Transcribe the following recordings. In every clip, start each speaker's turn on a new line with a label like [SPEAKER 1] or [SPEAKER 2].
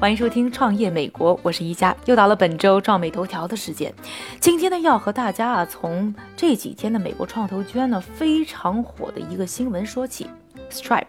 [SPEAKER 1] 欢迎收听《创业美国》，我是一加，又到了本周创美头条的时间。今天呢，要和大家啊，从这几天的美国创投圈呢非常火的一个新闻说起。Stripe，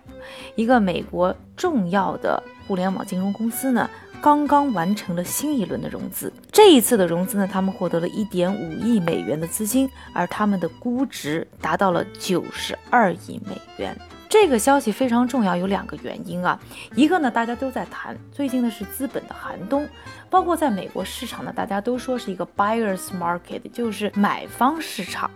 [SPEAKER 1] 一个美国重要的互联网金融公司呢，刚刚完成了新一轮的融资。这一次的融资呢，他们获得了一点五亿美元的资金，而他们的估值达到了九十二亿美元。这个消息非常重要，有两个原因啊。一个呢，大家都在谈，最近呢是资本的寒冬，包括在美国市场呢，大家都说是一个 buyers market，就是买方市场。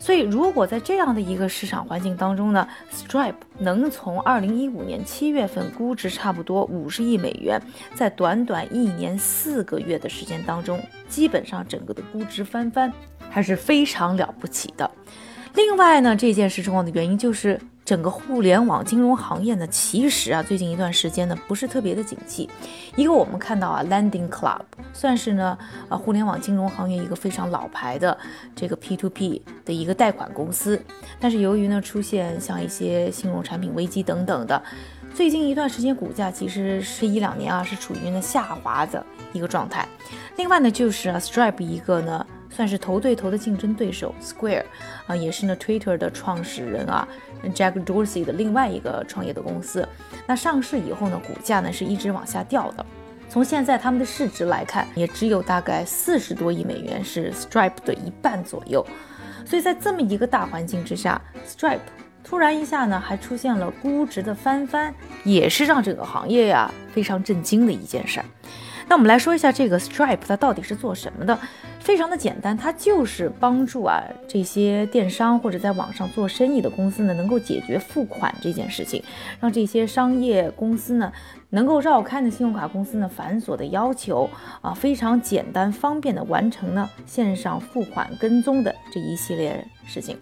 [SPEAKER 1] 所以，如果在这样的一个市场环境当中呢，Stripe 能从二零一五年七月份估值差不多五十亿美元，在短短一年四个月的时间当中，基本上整个的估值翻番，还是非常了不起的。另外呢，这件事重要的原因就是。整个互联网金融行业呢，其实啊，最近一段时间呢，不是特别的景气。一个我们看到啊，Lending Club 算是呢，啊，互联网金融行业一个非常老牌的这个 P2P 的一个贷款公司。但是由于呢，出现像一些信用产品危机等等的，最近一段时间股价其实是一两年啊，是处于呢下滑的一个状态。另外呢，就是啊，Stripe 一个呢。算是头对头的竞争对手，Square，啊，也是呢 Twitter 的创始人啊，Jack Dorsey 的另外一个创业的公司。那上市以后呢，股价呢是一直往下掉的。从现在他们的市值来看，也只有大概四十多亿美元，是 Stripe 的一半左右。所以在这么一个大环境之下，Stripe 突然一下呢，还出现了估值的翻番，也是让整个行业呀非常震惊的一件事儿。那我们来说一下这个 Stripe 它到底是做什么的？非常的简单，它就是帮助啊这些电商或者在网上做生意的公司呢，能够解决付款这件事情，让这些商业公司呢能够绕开呢信用卡公司呢繁琐的要求啊，非常简单方便的完成呢线上付款跟踪的这一系列事情。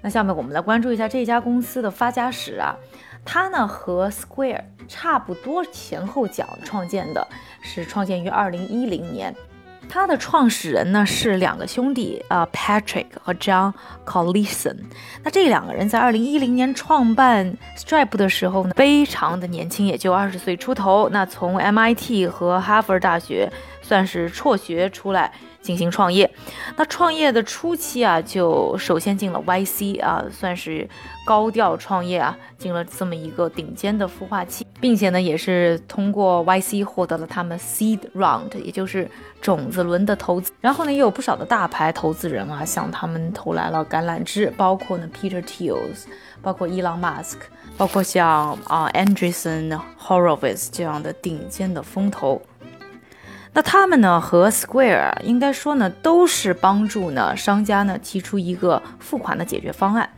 [SPEAKER 1] 那下面我们来关注一下这家公司的发家史啊，它呢和 Square 差不多前后脚创建的，是创建于二零一零年。它的创始人呢是两个兄弟啊，Patrick 和 John Collison。那这两个人在二零一零年创办 Stripe 的时候呢，非常的年轻，也就二十岁出头。那从 MIT 和哈佛大学算是辍学出来。进行创业，那创业的初期啊，就首先进了 YC 啊，算是高调创业啊，进了这么一个顶尖的孵化器，并且呢，也是通过 YC 获得了他们 Seed Round，也就是种子轮的投资。然后呢，也有不少的大牌投资人啊，向他们投来了橄榄枝，包括呢 Peter Thiel，包括伊朗马斯克，包括像啊 Anderson Horowitz 这样的顶尖的风投。那他们呢和 Square 应该说呢都是帮助呢商家呢提出一个付款的解决方案，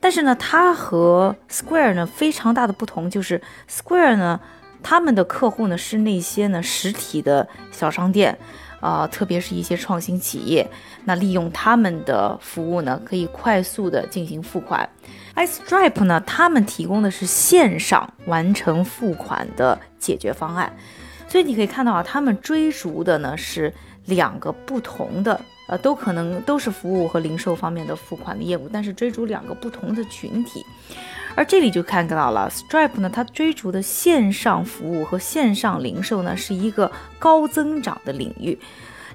[SPEAKER 1] 但是呢它和 Square 呢非常大的不同就是 Square 呢他们的客户呢是那些呢实体的小商店啊，特别是一些创新企业，那利用他们的服务呢可以快速的进行付款。，iStripe 呢他们提供的是线上完成付款的解决方案。所以你可以看到啊，他们追逐的呢是两个不同的，呃，都可能都是服务和零售方面的付款的业务，但是追逐两个不同的群体。而这里就看到了，Stripe 呢，它追逐的线上服务和线上零售呢是一个高增长的领域，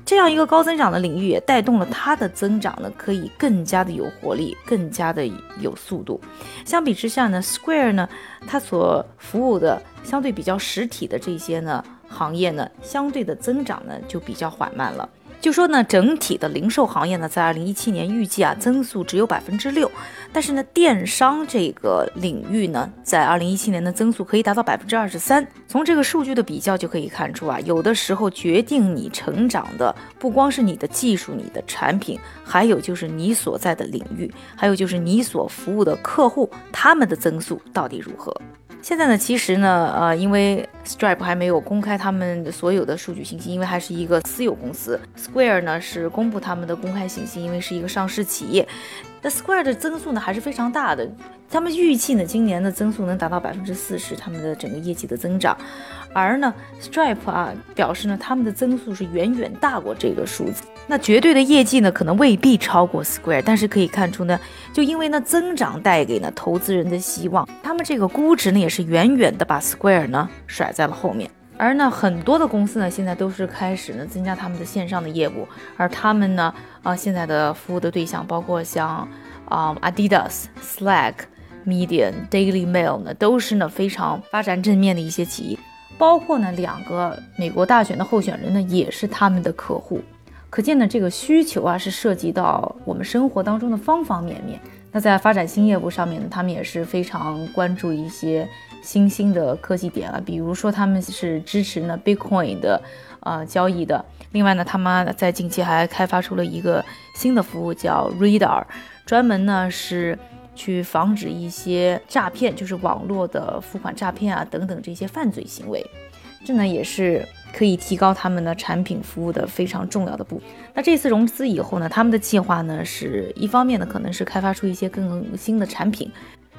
[SPEAKER 1] 这样一个高增长的领域也带动了它的增长呢，可以更加的有活力，更加的有速度。相比之下呢，Square 呢，它所服务的相对比较实体的这些呢。行业呢，相对的增长呢就比较缓慢了。就说呢，整体的零售行业呢，在二零一七年预计啊，增速只有百分之六。但是呢，电商这个领域呢，在二零一七年的增速可以达到百分之二十三。从这个数据的比较就可以看出啊，有的时候决定你成长的不光是你的技术、你的产品，还有就是你所在的领域，还有就是你所服务的客户，他们的增速到底如何？现在呢，其实呢，呃，因为 Stripe 还没有公开他们所有的数据信息，因为还是一个私有公司。Square 呢是公布他们的公开信息，因为是一个上市企业。那 Square 的增速呢还是非常大的，他们预计呢今年的增速能达到百分之四十，他们的整个业绩的增长。而呢，Stripe 啊表示呢，他们的增速是远远大过这个数字。那绝对的业绩呢，可能未必超过 Square，但是可以看出呢，就因为呢增长带给呢投资人的希望，他们这个估值呢也是远远的把 Square 呢甩在了后面。而呢，很多的公司呢，现在都是开始呢增加他们的线上的业务，而他们呢，啊，现在的服务的对象包括像啊 Adidas、Slack、Medium、Daily Mail 呢，都是呢非常发展正面的一些企业，包括呢两个美国大选的候选人呢，也是他们的客户。可见呢，这个需求啊，是涉及到我们生活当中的方方面面。那在发展新业务上面呢，他们也是非常关注一些。新兴的科技点啊，比如说他们是支持呢 Bitcoin 的呃交易的。另外呢，他们在近期还开发出了一个新的服务叫 Radar，专门呢是去防止一些诈骗，就是网络的付款诈骗啊等等这些犯罪行为。这呢也是可以提高他们的产品服务的非常重要的部分。那这次融资以后呢，他们的计划呢是一方面呢可能是开发出一些更新的产品。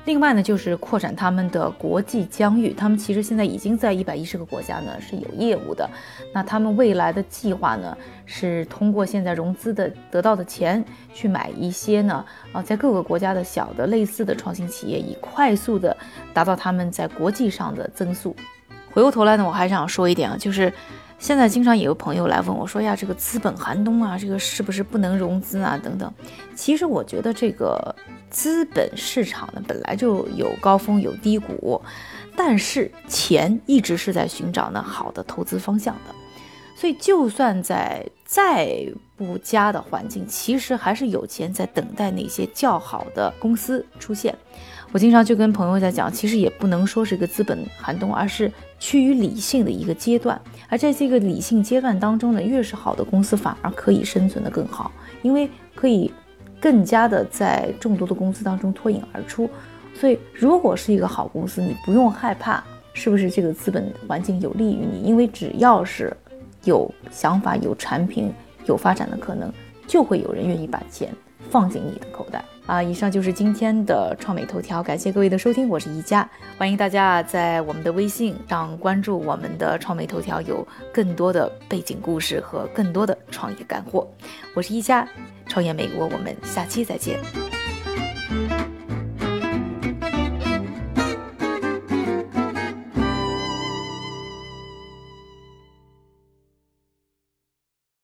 [SPEAKER 1] 另外呢，就是扩展他们的国际疆域。他们其实现在已经在一百一十个国家呢是有业务的。那他们未来的计划呢，是通过现在融资的得到的钱，去买一些呢，啊，在各个国家的小的类似的创新企业，以快速的达到他们在国际上的增速。回过头来呢，我还想说一点啊，就是现在经常也有朋友来问我说呀，这个资本寒冬啊，这个是不是不能融资啊？等等。其实我觉得这个。资本市场呢本来就有高峰有低谷，但是钱一直是在寻找呢好的投资方向的，所以就算在再不佳的环境，其实还是有钱在等待那些较好的公司出现。我经常就跟朋友在讲，其实也不能说是一个资本寒冬，而是趋于理性的一个阶段。而在这个理性阶段当中呢，越是好的公司反而可以生存的更好，因为可以。更加的在众多的公司当中脱颖而出，所以如果是一个好公司，你不用害怕是不是这个资本环境有利于你，因为只要是有想法、有产品、有发展的可能，就会有人愿意把钱放进你的口袋啊！以上就是今天的创美头条，感谢各位的收听，我是宜家，欢迎大家在我们的微信上关注我们的创美头条，有更多的背景故事和更多的创业干货，我是宜家。创业美国，我们下期再见。